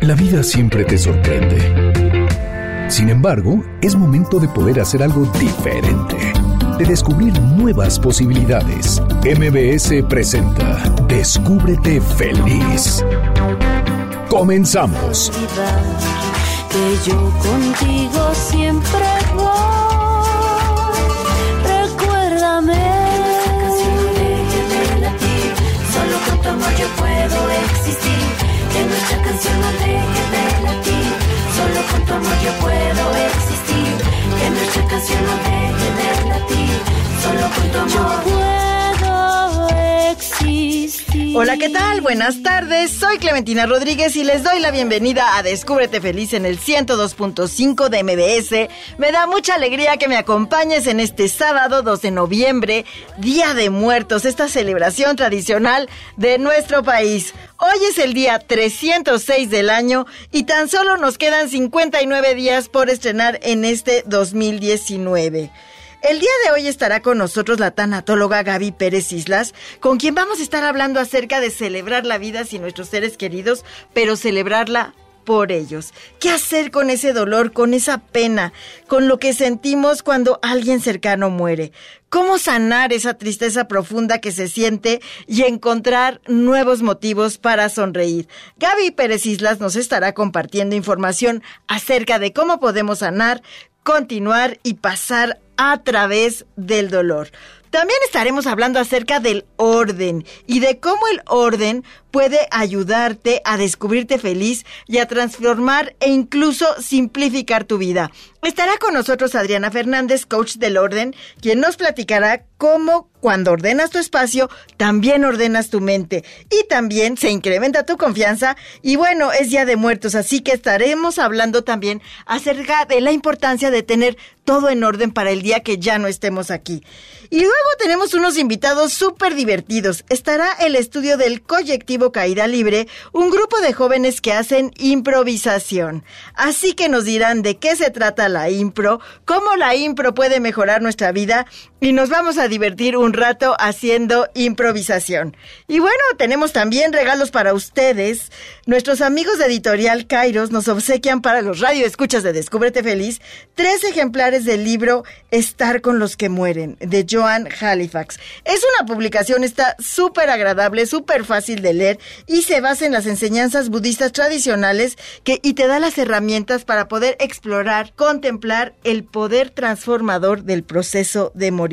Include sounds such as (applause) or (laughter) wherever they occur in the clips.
La vida siempre te sorprende. Sin embargo, es momento de poder hacer algo diferente, de descubrir nuevas posibilidades. MBS presenta Descúbrete feliz. Comenzamos. Que yo contigo siempre voy. Recuérdame. Solo con tu amor yo puedo existir. Que nuestra canción no deje de latir. Solo con tu amor yo puedo existir. Que nuestra canción no deje de latir. Solo con tu amor yo Hola, ¿qué tal? Buenas tardes. Soy Clementina Rodríguez y les doy la bienvenida a Descúbrete Feliz en el 102.5 de MBS. Me da mucha alegría que me acompañes en este sábado 2 de noviembre, Día de Muertos, esta celebración tradicional de nuestro país. Hoy es el día 306 del año y tan solo nos quedan 59 días por estrenar en este 2019. El día de hoy estará con nosotros la tanatóloga Gaby Pérez Islas, con quien vamos a estar hablando acerca de celebrar la vida sin nuestros seres queridos, pero celebrarla por ellos. ¿Qué hacer con ese dolor, con esa pena, con lo que sentimos cuando alguien cercano muere? ¿Cómo sanar esa tristeza profunda que se siente y encontrar nuevos motivos para sonreír? Gaby Pérez Islas nos estará compartiendo información acerca de cómo podemos sanar, continuar y pasar a través del dolor. También estaremos hablando acerca del orden y de cómo el orden puede ayudarte a descubrirte feliz y a transformar e incluso simplificar tu vida. Estará con nosotros Adriana Fernández, coach del orden, quien nos platicará cómo cuando ordenas tu espacio, también ordenas tu mente y también se incrementa tu confianza y bueno, es Día de Muertos, así que estaremos hablando también acerca de la importancia de tener todo en orden para el día que ya no estemos aquí. Y luego tenemos unos invitados súper divertidos. Estará el estudio del colectivo Caída Libre, un grupo de jóvenes que hacen improvisación. Así que nos dirán de qué se trata la impro, cómo la impro puede mejorar nuestra vida y nos vamos a divertir un rato haciendo improvisación. Y bueno, tenemos también regalos para ustedes. Nuestros amigos de Editorial Kairos nos obsequian para los radioescuchas de Descúbrete Feliz tres ejemplares del libro Estar con los que mueren, de Joan Halifax. Es una publicación, está súper agradable, súper fácil de leer y se basa en las enseñanzas budistas tradicionales que, y te da las herramientas para poder explorar, contemplar el poder transformador del proceso de morir.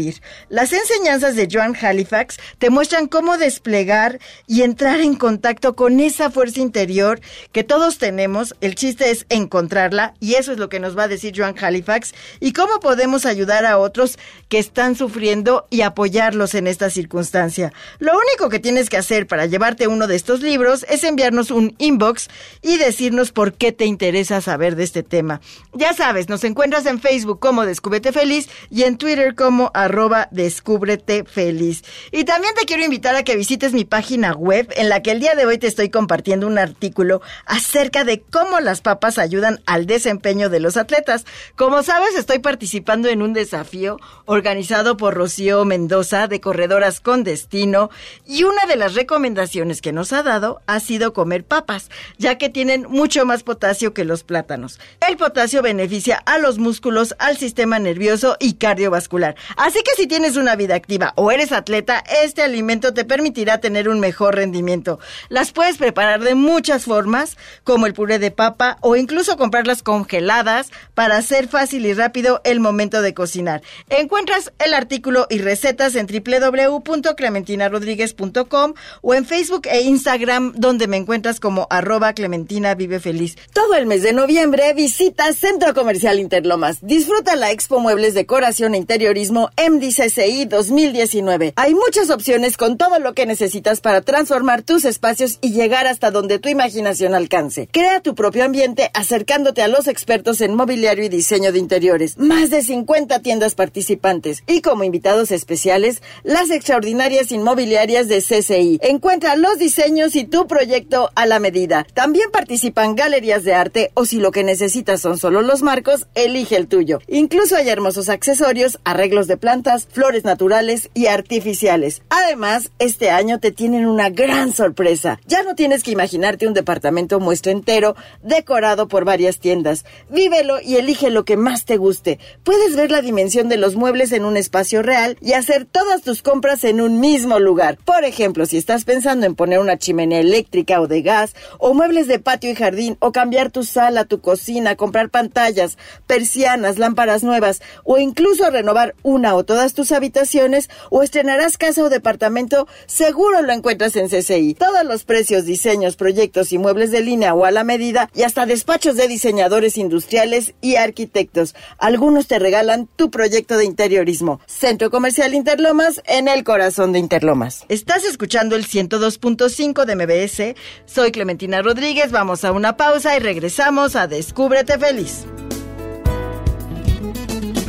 Las enseñanzas de Joan Halifax te muestran cómo desplegar y entrar en contacto con esa fuerza interior que todos tenemos. El chiste es encontrarla y eso es lo que nos va a decir Joan Halifax y cómo podemos ayudar a otros que están sufriendo y apoyarlos en esta circunstancia. Lo único que tienes que hacer para llevarte uno de estos libros es enviarnos un inbox y decirnos por qué te interesa saber de este tema. Ya sabes, nos encuentras en Facebook como Descúbrete Feliz y en Twitter como arroba descúbrete feliz. Y también te quiero invitar a que visites mi página web en la que el día de hoy te estoy compartiendo un artículo acerca de cómo las papas ayudan al desempeño de los atletas. Como sabes, estoy participando en un desafío organizado por Rocío Mendoza de Corredoras con Destino y una de las recomendaciones que nos ha dado ha sido comer papas, ya que tienen mucho más potasio que los plátanos. El potasio beneficia a los músculos, al sistema nervioso y cardiovascular. Así que si tienes una vida activa o eres atleta, este alimento te permitirá tener un mejor rendimiento. Las puedes preparar de muchas formas, como el puré de papa o incluso comprarlas congeladas para hacer fácil y rápido el momento de cocinar. Encuentras el artículo y recetas en www.clementinarodríguez.com o en Facebook e Instagram donde me encuentras como arroba Clementina Vive Feliz. Todo el mes de noviembre visita Centro Comercial Interlomas. Disfruta la Expo Muebles, Decoración e Interiorismo MDCCI 2019. Hay muchas opciones con todo lo que necesitas para transformar tus espacios y llegar hasta donde tu imaginación alcance. Crea tu propio ambiente acercándote a los expertos en mobiliario y diseño de interiores. Más de 50 tiendas participantes y como invitados especiales, las extraordinarias inmobiliarias de CCI. Encuentra los diseños diseños y tu proyecto a la medida. También participan galerías de arte o si lo que necesitas son solo los marcos, elige el tuyo. Incluso hay hermosos accesorios, arreglos de plantas, flores naturales y artificiales. Además, este año te tienen una gran sorpresa. Ya no tienes que imaginarte un departamento muestra entero decorado por varias tiendas. Vívelo y elige lo que más te guste. Puedes ver la dimensión de los muebles en un espacio real y hacer todas tus compras en un mismo lugar. Por ejemplo, si estás pensando en poner una chimenea eléctrica o de gas, o muebles de patio y jardín, o cambiar tu sala, tu cocina, comprar pantallas, persianas, lámparas nuevas, o incluso renovar una todas tus habitaciones, o estrenarás casa o departamento, seguro lo encuentras en CCI. Todos los precios, diseños, proyectos y muebles de línea o a la medida, y hasta despachos de diseñadores industriales y arquitectos. Algunos te regalan tu proyecto de interiorismo. Centro Comercial Interlomas en el corazón de Interlomas. Estás escuchando el 102.5 de MBS. Soy Clementina Rodríguez. Vamos a una pausa y regresamos a Descúbrete Feliz.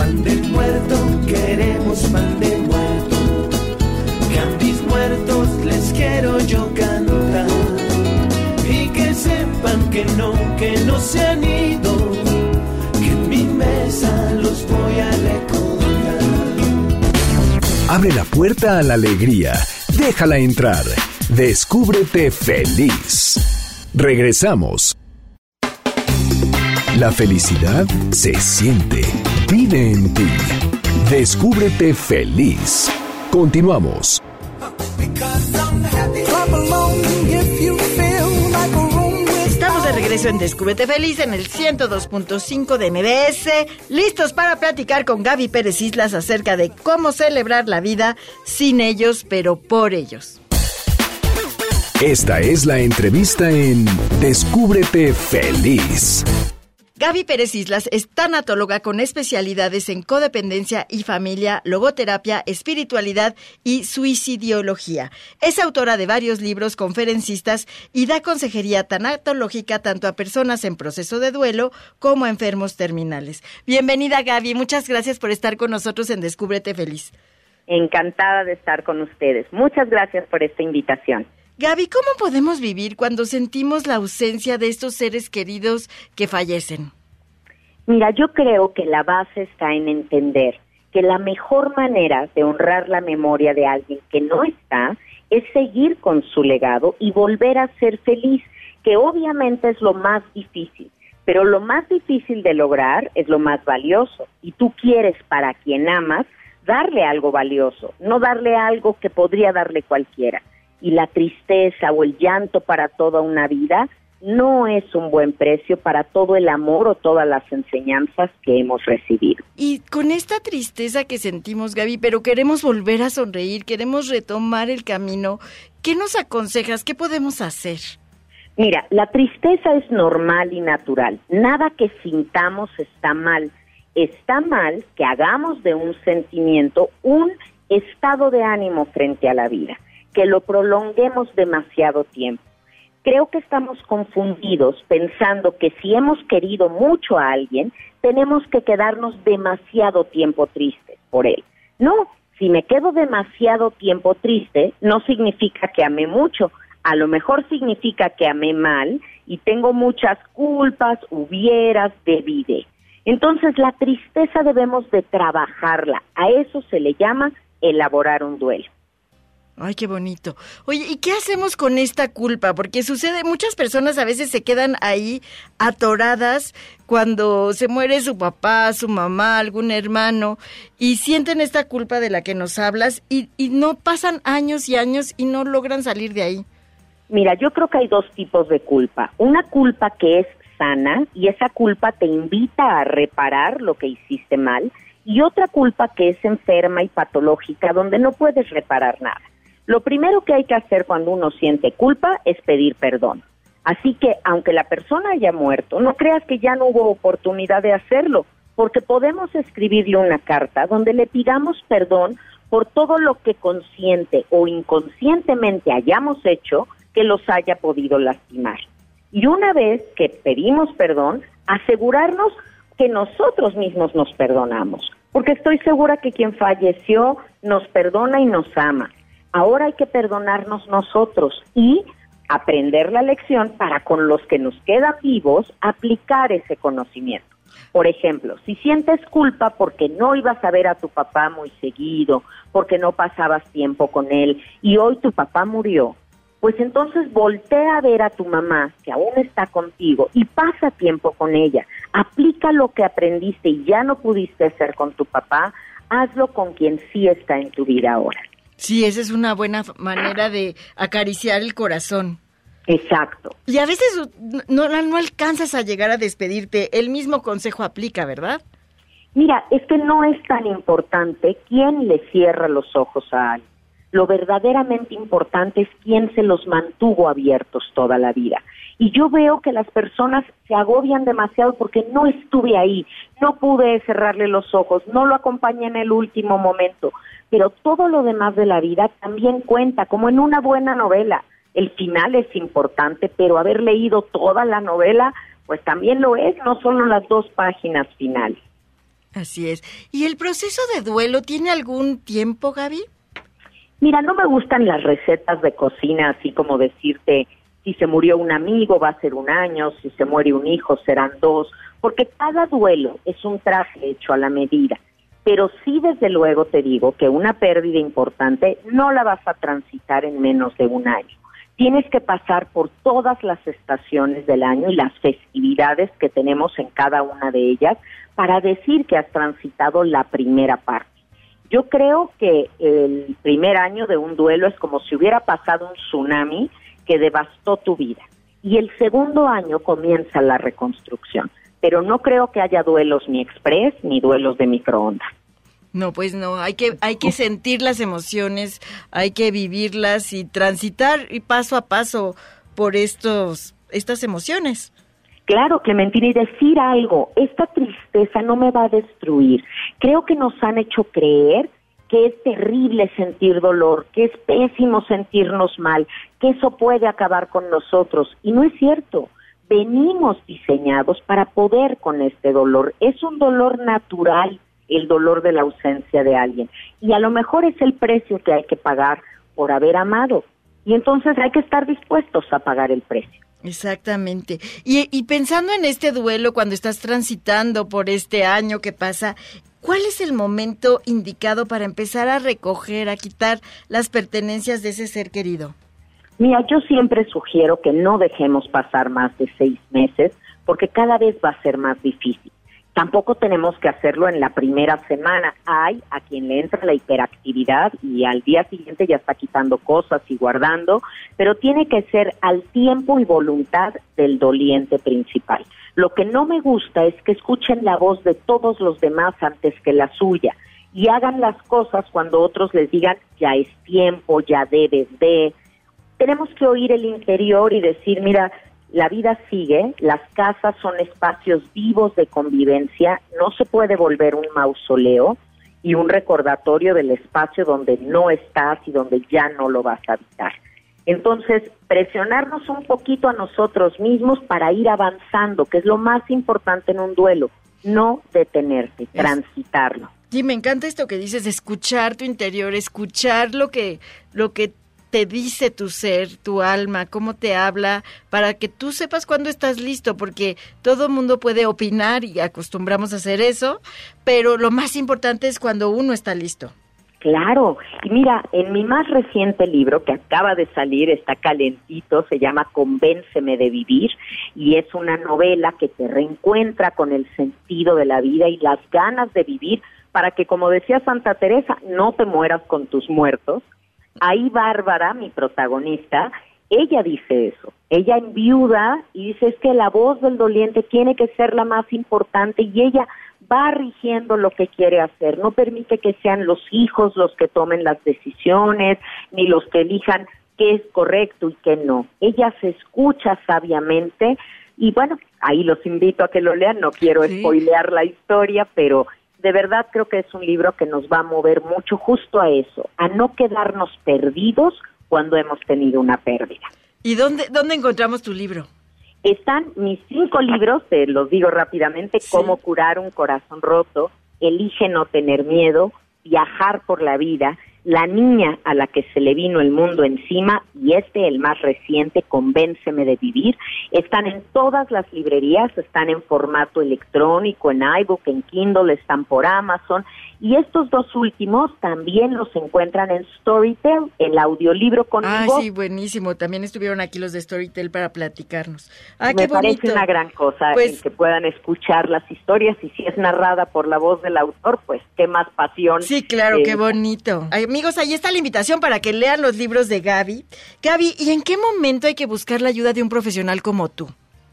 Pan de muerto, queremos pan de muerto. Cambis muertos, les quiero yo cantar. Y que sepan que no, que no se han ido. Que en mi mesa los voy a recordar. Abre la puerta a la alegría. Déjala entrar. Descúbrete feliz. Regresamos. La felicidad se siente. Vive en ti. Descúbrete feliz. Continuamos. Estamos de regreso en Descúbrete Feliz en el 102.5 de MBS, listos para platicar con Gaby Pérez Islas acerca de cómo celebrar la vida sin ellos, pero por ellos. Esta es la entrevista en Descúbrete feliz. Gaby Pérez Islas es tanatóloga con especialidades en codependencia y familia, logoterapia, espiritualidad y suicidiología. Es autora de varios libros, conferencistas y da consejería tanatológica tanto a personas en proceso de duelo como a enfermos terminales. Bienvenida Gaby, muchas gracias por estar con nosotros en Descúbrete Feliz. Encantada de estar con ustedes. Muchas gracias por esta invitación. Gaby, ¿cómo podemos vivir cuando sentimos la ausencia de estos seres queridos que fallecen? Mira, yo creo que la base está en entender que la mejor manera de honrar la memoria de alguien que no está es seguir con su legado y volver a ser feliz, que obviamente es lo más difícil, pero lo más difícil de lograr es lo más valioso y tú quieres para quien amas darle algo valioso, no darle algo que podría darle cualquiera y la tristeza o el llanto para toda una vida no es un buen precio para todo el amor o todas las enseñanzas que hemos recibido. Y con esta tristeza que sentimos, Gaby, pero queremos volver a sonreír, queremos retomar el camino, ¿qué nos aconsejas? ¿Qué podemos hacer? Mira, la tristeza es normal y natural. Nada que sintamos está mal. Está mal que hagamos de un sentimiento un estado de ánimo frente a la vida que lo prolonguemos demasiado tiempo. Creo que estamos confundidos pensando que si hemos querido mucho a alguien, tenemos que quedarnos demasiado tiempo tristes por él. No, si me quedo demasiado tiempo triste, no significa que amé mucho, a lo mejor significa que amé mal y tengo muchas culpas, hubieras, debide. Entonces la tristeza debemos de trabajarla, a eso se le llama elaborar un duelo. Ay, qué bonito. Oye, ¿y qué hacemos con esta culpa? Porque sucede, muchas personas a veces se quedan ahí atoradas cuando se muere su papá, su mamá, algún hermano, y sienten esta culpa de la que nos hablas y, y no pasan años y años y no logran salir de ahí. Mira, yo creo que hay dos tipos de culpa. Una culpa que es sana y esa culpa te invita a reparar lo que hiciste mal y otra culpa que es enferma y patológica donde no puedes reparar nada. Lo primero que hay que hacer cuando uno siente culpa es pedir perdón. Así que aunque la persona haya muerto, no creas que ya no hubo oportunidad de hacerlo, porque podemos escribirle una carta donde le pidamos perdón por todo lo que consciente o inconscientemente hayamos hecho que los haya podido lastimar. Y una vez que pedimos perdón, asegurarnos que nosotros mismos nos perdonamos, porque estoy segura que quien falleció nos perdona y nos ama. Ahora hay que perdonarnos nosotros y aprender la lección para con los que nos quedan vivos aplicar ese conocimiento. Por ejemplo, si sientes culpa porque no ibas a ver a tu papá muy seguido, porque no pasabas tiempo con él y hoy tu papá murió, pues entonces voltea a ver a tu mamá que aún está contigo y pasa tiempo con ella. Aplica lo que aprendiste y ya no pudiste hacer con tu papá, hazlo con quien sí está en tu vida ahora. Sí, esa es una buena manera de acariciar el corazón. Exacto. Y a veces no, no alcanzas a llegar a despedirte, el mismo consejo aplica, ¿verdad? Mira, es que no es tan importante quién le cierra los ojos a alguien. Lo verdaderamente importante es quién se los mantuvo abiertos toda la vida. Y yo veo que las personas se agobian demasiado porque no estuve ahí, no pude cerrarle los ojos, no lo acompañé en el último momento. Pero todo lo demás de la vida también cuenta, como en una buena novela. El final es importante, pero haber leído toda la novela, pues también lo es, no solo las dos páginas finales. Así es. ¿Y el proceso de duelo tiene algún tiempo, Gaby? Mira, no me gustan las recetas de cocina, así como decirte, si se murió un amigo va a ser un año, si se muere un hijo serán dos, porque cada duelo es un traje hecho a la medida. Pero sí, desde luego te digo que una pérdida importante no la vas a transitar en menos de un año. Tienes que pasar por todas las estaciones del año y las festividades que tenemos en cada una de ellas para decir que has transitado la primera parte. Yo creo que el primer año de un duelo es como si hubiera pasado un tsunami que devastó tu vida. Y el segundo año comienza la reconstrucción. Pero no creo que haya duelos ni express ni duelos de microondas. No, pues no, hay que, hay que sentir las emociones, hay que vivirlas y transitar y paso a paso por estos, estas emociones. Claro, Clementina, y decir algo, esta tristeza no me va a destruir. Creo que nos han hecho creer que es terrible sentir dolor, que es pésimo sentirnos mal, que eso puede acabar con nosotros. Y no es cierto. Venimos diseñados para poder con este dolor. Es un dolor natural el dolor de la ausencia de alguien. Y a lo mejor es el precio que hay que pagar por haber amado. Y entonces hay que estar dispuestos a pagar el precio. Exactamente. Y, pensando en este duelo, cuando estás transitando por este año que pasa, ¿cuál es el momento indicado para empezar a recoger, a quitar las pertenencias de ese ser querido? Mira, yo siempre sugiero que no dejemos pasar más de seis meses porque cada vez va a ser más difícil. Tampoco tenemos que hacerlo en la primera semana. Hay a quien le entra la hiperactividad y al día siguiente ya está quitando cosas y guardando, pero tiene que ser al tiempo y voluntad del doliente principal. Lo que no me gusta es que escuchen la voz de todos los demás antes que la suya y hagan las cosas cuando otros les digan ya es tiempo, ya debes de. Tenemos que oír el interior y decir, mira, la vida sigue, las casas son espacios vivos de convivencia, no se puede volver un mausoleo y un recordatorio del espacio donde no estás y donde ya no lo vas a habitar. Entonces, presionarnos un poquito a nosotros mismos para ir avanzando, que es lo más importante en un duelo, no detenerte, transitarlo. Sí, me encanta esto que dices, escuchar tu interior, escuchar lo que, lo que te dice tu ser, tu alma, cómo te habla, para que tú sepas cuándo estás listo, porque todo mundo puede opinar y acostumbramos a hacer eso, pero lo más importante es cuando uno está listo. Claro, y mira, en mi más reciente libro que acaba de salir, está calentito, se llama Convénceme de vivir y es una novela que te reencuentra con el sentido de la vida y las ganas de vivir para que, como decía Santa Teresa, no te mueras con tus muertos, Ahí Bárbara, mi protagonista, ella dice eso. Ella enviuda y dice es que la voz del doliente tiene que ser la más importante y ella va rigiendo lo que quiere hacer. No permite que sean los hijos los que tomen las decisiones ni los que elijan qué es correcto y qué no. Ella se escucha sabiamente y bueno, ahí los invito a que lo lean. No quiero spoilear la historia, pero de verdad creo que es un libro que nos va a mover mucho justo a eso, a no quedarnos perdidos cuando hemos tenido una pérdida. ¿Y dónde, dónde encontramos tu libro? Están mis cinco libros, te los digo rápidamente, Cómo curar un corazón roto, Elige no tener miedo, Viajar por la vida, La niña a la que se le vino el mundo encima y este, el más reciente, Convénceme de vivir, están en todas las librerías, están en formato electrónico, en iBook, en Kindle, están por Amazon y estos dos últimos también los encuentran en Storytel, el audiolibro con Ah, mi voz. sí, buenísimo. También estuvieron aquí los de Storytel para platicarnos. Ah, Me qué bonito. parece una gran cosa Pues- el que puedan escuchar las historias y si es narrada por la voz del autor, pues qué más pasión. Sí, claro, eh, qué bonito. Ay, amigos, ahí está la invitación para que lean los libros de Gaby. Gaby, ¿y en qué momento hay que buscar la ayuda de un profesional como tú?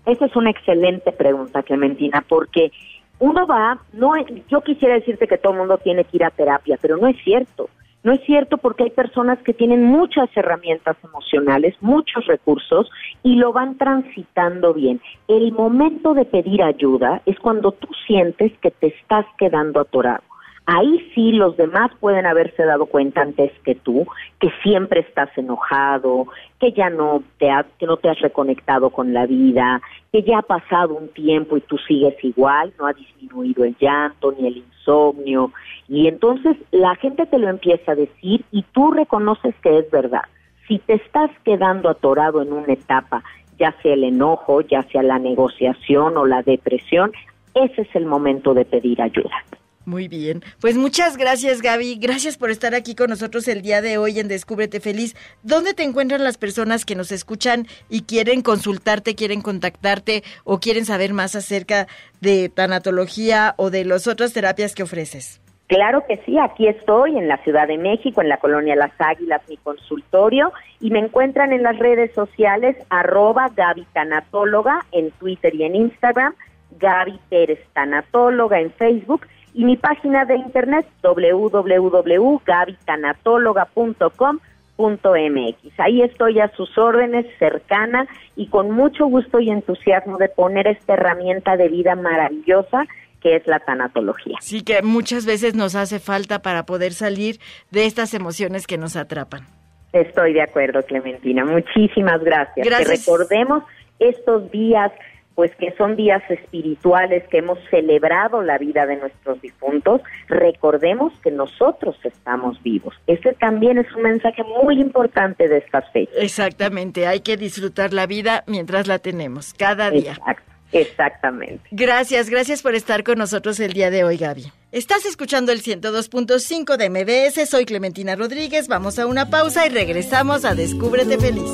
Esa es una excelente pregunta, Clementina, porque uno va, no, yo quisiera decirte que todo el mundo tiene que ir a terapia, pero no es cierto. No es cierto porque hay personas que tienen muchas herramientas emocionales, muchos recursos y lo van transitando bien. El momento de pedir ayuda es cuando tú sientes que te estás quedando atorado. Ahí sí los demás pueden haberse dado cuenta antes que tú, que siempre estás enojado, que ya no te, que no te has reconectado con la vida, que ya ha pasado un tiempo y tú sigues igual, no ha disminuido el llanto ni el insomnio. Y entonces la gente te lo empieza a decir y tú reconoces que es verdad. Si te estás quedando atorado en una etapa, ya sea el enojo, ya sea la negociación o la depresión, ese es el momento de pedir ayuda. Muy bien. Pues muchas gracias, Gaby. Gracias por estar aquí con nosotros el día de hoy en Descúbrete Feliz. ¿Dónde te encuentran las personas que nos escuchan y quieren consultarte, quieren contactarte o quieren saber más acerca de tanatología o de las otras terapias que ofreces? Claro que sí, aquí estoy en la Ciudad de México, en la colonia Las Águilas, mi consultorio, y me encuentran en las redes sociales arroba Gaby Tanatóloga en Twitter y en Instagram, Gaby Pérez Tanatóloga en Facebook, y mi página de internet www.gabytanatóloga.com.mx. Ahí estoy a sus órdenes, cercana y con mucho gusto y entusiasmo de poner esta herramienta de vida maravillosa que es la tanatología. Sí, que muchas veces nos hace falta para poder salir de estas emociones que nos atrapan. Estoy de acuerdo, Clementina. Muchísimas gracias. Gracias. Que recordemos estos días, pues que son días espirituales, que hemos celebrado la vida de nuestros difuntos. Recordemos que nosotros estamos vivos. Ese también es un mensaje muy importante de estas fechas. Exactamente, hay que disfrutar la vida mientras la tenemos, cada día. Exacto, exactamente. Gracias, gracias por estar con nosotros el día de hoy, Gaby. Estás escuchando el 102.5 de MBS, soy Clementina Rodríguez, vamos a una pausa y regresamos a Descúbrete Feliz.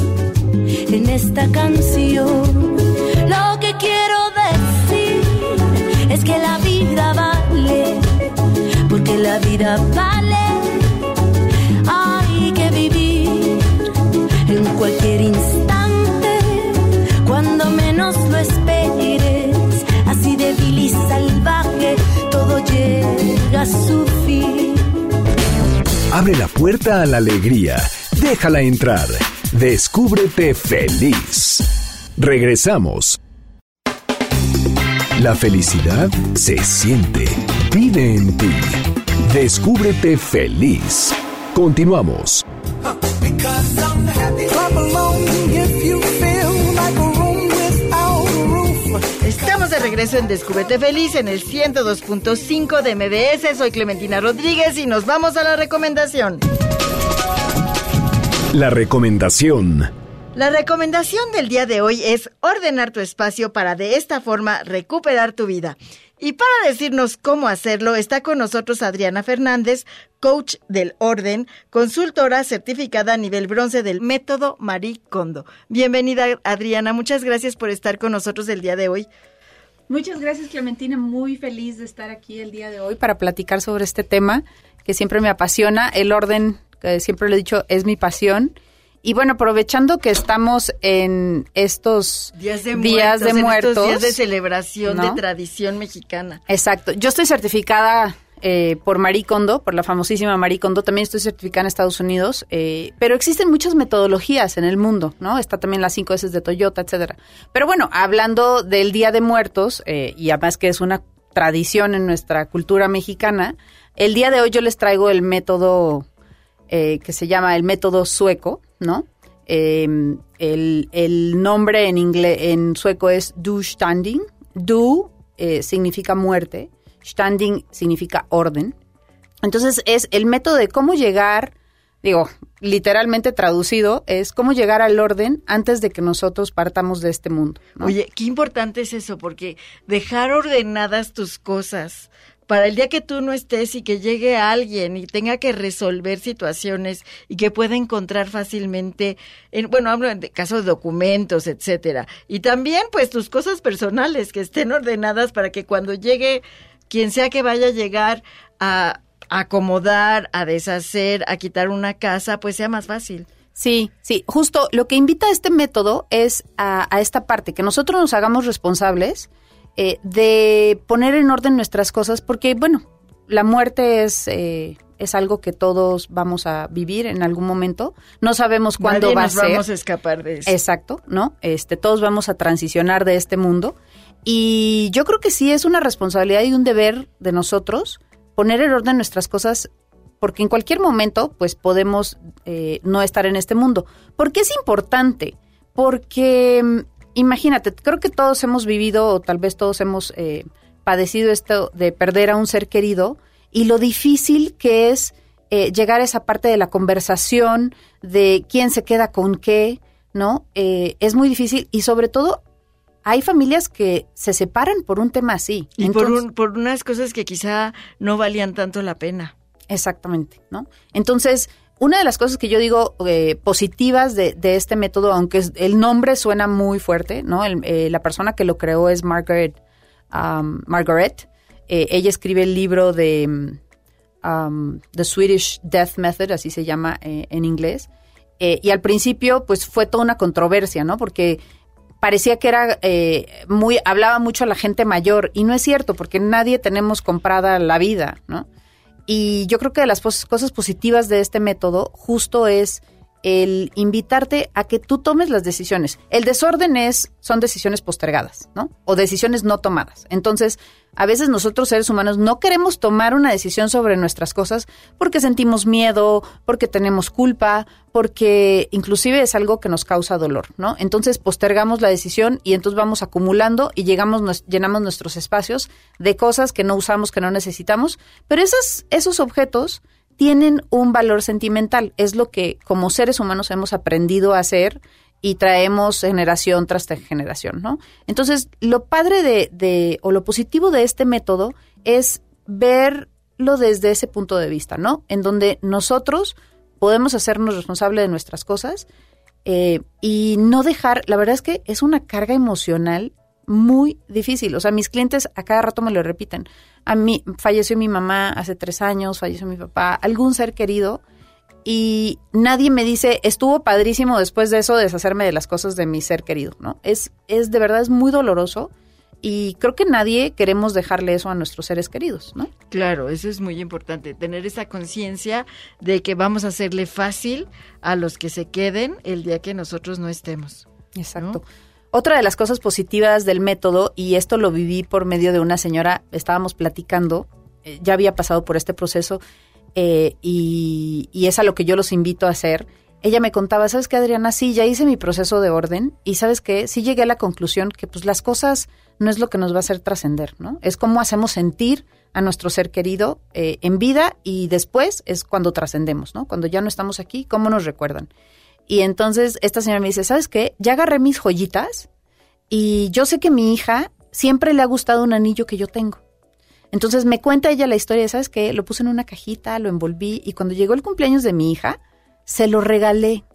en esta canción. Lo que quiero decir es que la vida vale, porque la vida vale. Hay que vivir en cualquier instante, cuando menos lo esperes. Así débil y salvaje, todo llega a su fin. Abre la puerta a la alegría. Déjala entrar. Descúbrete feliz. Regresamos. La felicidad se siente. Vive en ti. Descúbrete feliz. Continuamos. Estamos de regreso en Descúbrete Feliz en el 102.5 de MBS, soy Clementina Rodríguez y nos vamos a la recomendación. La recomendación. La recomendación del día de hoy es ordenar tu espacio para de esta forma recuperar tu vida. Y para decirnos cómo hacerlo, está con nosotros Adriana Fernández, coach del orden, consultora certificada a nivel bronce del método Marie Kondo. Bienvenida Adriana, muchas gracias por estar con nosotros el día de hoy. Muchas gracias Clementina, muy feliz de estar aquí el día de hoy para platicar sobre este tema que siempre me apasiona. El orden, siempre lo he dicho, es mi pasión. Y bueno, aprovechando que estamos en estos Días de días muertos, de en muertos, estos días de celebración de tradición mexicana. Exacto. Yo estoy certificada eh, por Marie Kondo, por la famosísima Marie Kondo. También estoy certificada en Estados Unidos. eh, pero existen muchas metodologías en el mundo, ¿no? Está también las cinco S de Toyota, etcétera. Pero bueno, hablando del Día de Muertos, eh, y además que es una tradición en nuestra cultura mexicana, el día de hoy yo les traigo el método eh, que se llama el método sueco, ¿no? Eh, el, el nombre en inglés, en sueco es Du Standing. Du eh, significa muerte, Standing significa orden. Entonces es el método de cómo llegar digo, literalmente traducido, es cómo llegar al orden antes de que nosotros partamos de este mundo. Oye, qué importante es eso, porque dejar ordenadas tus cosas para el día que tú no estés y que llegue alguien y tenga que resolver situaciones y que pueda encontrar fácilmente, en, bueno, hablo en caso de documentos, etcétera. Y también, pues, tus cosas personales que estén ordenadas para que cuando llegue quien sea que vaya a llegar a acomodar, a deshacer, a quitar una casa, pues sea más fácil. Sí, sí, justo lo que invita a este método es a, a esta parte, que nosotros nos hagamos responsables eh, de poner en orden nuestras cosas, porque bueno, la muerte es, eh, es algo que todos vamos a vivir en algún momento. No sabemos cuándo Nadie va a ser. vamos a escapar de eso. Exacto, ¿no? Este, todos vamos a transicionar de este mundo. Y yo creo que sí es una responsabilidad y un deber de nosotros poner en orden nuestras cosas, porque en cualquier momento, pues podemos eh, no estar en este mundo. ¿Por qué es importante? Porque, mm, imagínate, creo que todos hemos vivido, o tal vez todos hemos eh, padecido esto de perder a un ser querido, y lo difícil que es eh, llegar a esa parte de la conversación, de quién se queda con qué, ¿no? Eh, es muy difícil y sobre todo hay familias que se separan por un tema así. Y por, un, por unas cosas que quizá no valían tanto la pena. Exactamente, ¿no? Entonces, una de las cosas que yo digo eh, positivas de, este método, aunque el nombre suena muy fuerte, ¿no? El- eh, la persona que lo creó es Margaret. um, Margaret. Eh, ella escribe el libro de um, The Swedish Death Method, así se llama en inglés. Y al principio, pues fue toda una controversia, ¿no? Porque parecía que era muy, hablaba mucho a la gente mayor, y no es cierto, porque nadie tenemos comprada la vida, ¿no? Y yo creo que de las cosas positivas de este método justo es el invitarte a que tú tomes las decisiones. El desorden es, son decisiones postergadas, ¿no? O decisiones no tomadas. Entonces, a veces nosotros seres humanos no queremos tomar una decisión sobre nuestras cosas porque sentimos miedo, porque tenemos culpa, porque inclusive es algo que nos causa dolor, ¿no? Entonces postergamos la decisión y entonces vamos acumulando y llegamos, llenamos nuestros espacios de cosas que no usamos, que no necesitamos, pero esos objetos tienen un valor sentimental. Es lo que como seres humanos hemos aprendido a hacer y traemos generación tras generación, ¿no? Entonces, lo padre de, de, o lo positivo de este método es verlo desde ese punto de vista, ¿no? En donde nosotros podemos hacernos responsables de nuestras cosas eh, y no dejar, la verdad es que es una carga emocional muy difícil. O sea, mis clientes a cada rato me lo repiten. A mí falleció mi mamá hace tres años, falleció mi papá, algún ser querido, y nadie me dice, estuvo padrísimo después de eso deshacerme de las cosas de mi ser querido, ¿no? Es, es de verdad, es muy doloroso y creo que nadie queremos dejarle eso a nuestros seres queridos, ¿no? Claro, eso es muy importante, tener esa conciencia de que vamos a hacerle fácil a los que se queden el día que nosotros no estemos. Exacto. Otra de las cosas positivas del método, y esto lo viví por medio de una señora, estábamos platicando, eh, ya había pasado por este proceso, eh, y, es a lo que yo los invito a hacer. Ella me contaba, ¿sabes qué, Adriana? Sí, ya hice mi proceso de orden, y ¿sabes qué? Sí llegué a la conclusión que pues las cosas no es lo que nos va a hacer trascender, ¿no? Es cómo hacemos sentir a nuestro ser querido eh, en vida y después es cuando trascendemos, ¿no? Cuando ya no estamos aquí, ¿cómo nos recuerdan? Y entonces esta señora me dice, ¿sabes qué? Ya agarré mis joyitas y yo sé que mi hija siempre le ha gustado un anillo que yo tengo. Entonces me cuenta ella la historia, ¿sabes qué? Lo puse en una cajita, lo envolví y cuando llegó el cumpleaños de mi hija, se lo regalé.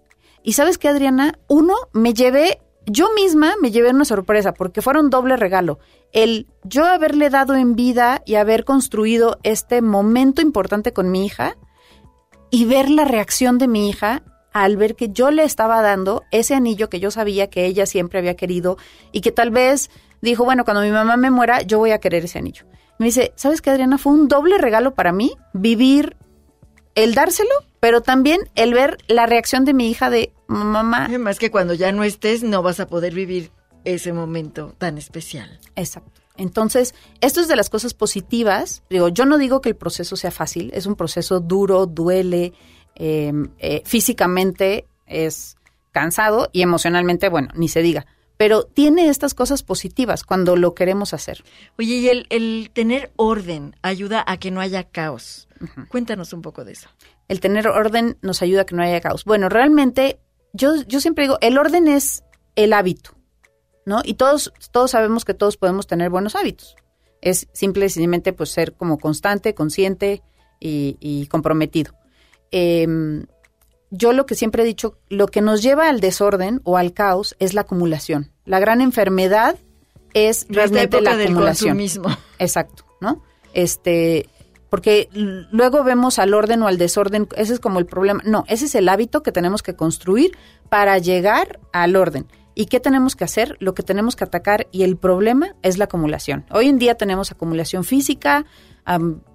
Y sabes qué, Adriana, uno, me llevé, yo misma me llevé una sorpresa porque fueron doble regalo. El yo haberle dado en vida y haber construido este momento importante con mi hija y ver la reacción de mi hija al ver que yo le estaba dando ese anillo que yo sabía que ella siempre había querido y que tal vez dijo, bueno, cuando mi mamá me muera, yo voy a querer ese anillo. Me dice, ¿sabes qué, Adriana? Fue un doble regalo para mí vivir el dárselo, pero también el ver la reacción de mi hija de mamá. Además que cuando ya no estés no vas a poder vivir ese momento tan especial. Exacto. Entonces, esto es de las cosas positivas. Digo, yo no digo que el proceso sea fácil, es un proceso duro, duele, eh, eh, físicamente es cansado y emocionalmente, bueno, ni se diga. Pero tiene estas cosas positivas cuando lo queremos hacer. Oye, y el, el tener orden ayuda a que no haya caos. Cuéntanos un poco de eso. el tener orden nos ayuda a que no haya caos. Bueno, realmente yo, yo siempre digo, el orden es el hábito, ¿no? Y todos, todos sabemos que todos podemos tener buenos hábitos. Es simple y sencillamente pues ser como constante, consciente y, comprometido. Em, yo lo que siempre he dicho, lo que nos lleva al desorden o al caos es la acumulación. La gran enfermedad es realmente la acumulación. mismo. (laughs) Exacto, ¿no? Este, porque luego vemos al orden o al desorden, ese es como el problema. No, ese es el hábito que tenemos que construir para llegar al orden. ¿Y qué tenemos que hacer? Lo que tenemos que atacar y el problema es la acumulación. Hoy en día tenemos acumulación física,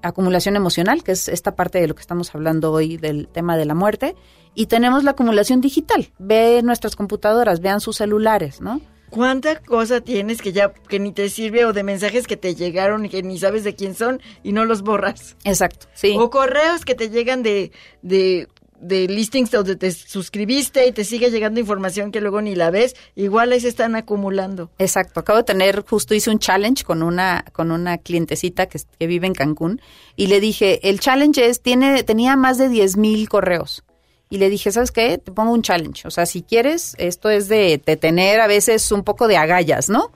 acumulación emocional, que es esta parte de lo que estamos hablando hoy del tema de la muerte, y tenemos la acumulación digital. Ve nuestras computadoras, vean sus celulares, ¿no? ¿Cuánta cosa tienes que ya que ni te sirve o de mensajes que te llegaron y que ni sabes de quién son y no los borras? Exacto, sí. O correos que te llegan de, de de listings donde te suscribiste y te sigue llegando información que luego ni la ves, igual ahí se están acumulando. Exacto, acabo de tener, justo hice un challenge con una, con una clientecita que, que vive en Cancún y le dije, el challenge es, tiene, tenía más de 10 mil correos. Y le dije, ¿sabes qué? Te pongo un challenge. O sea, si quieres, esto es de, tener a veces un poco de agallas, ¿no?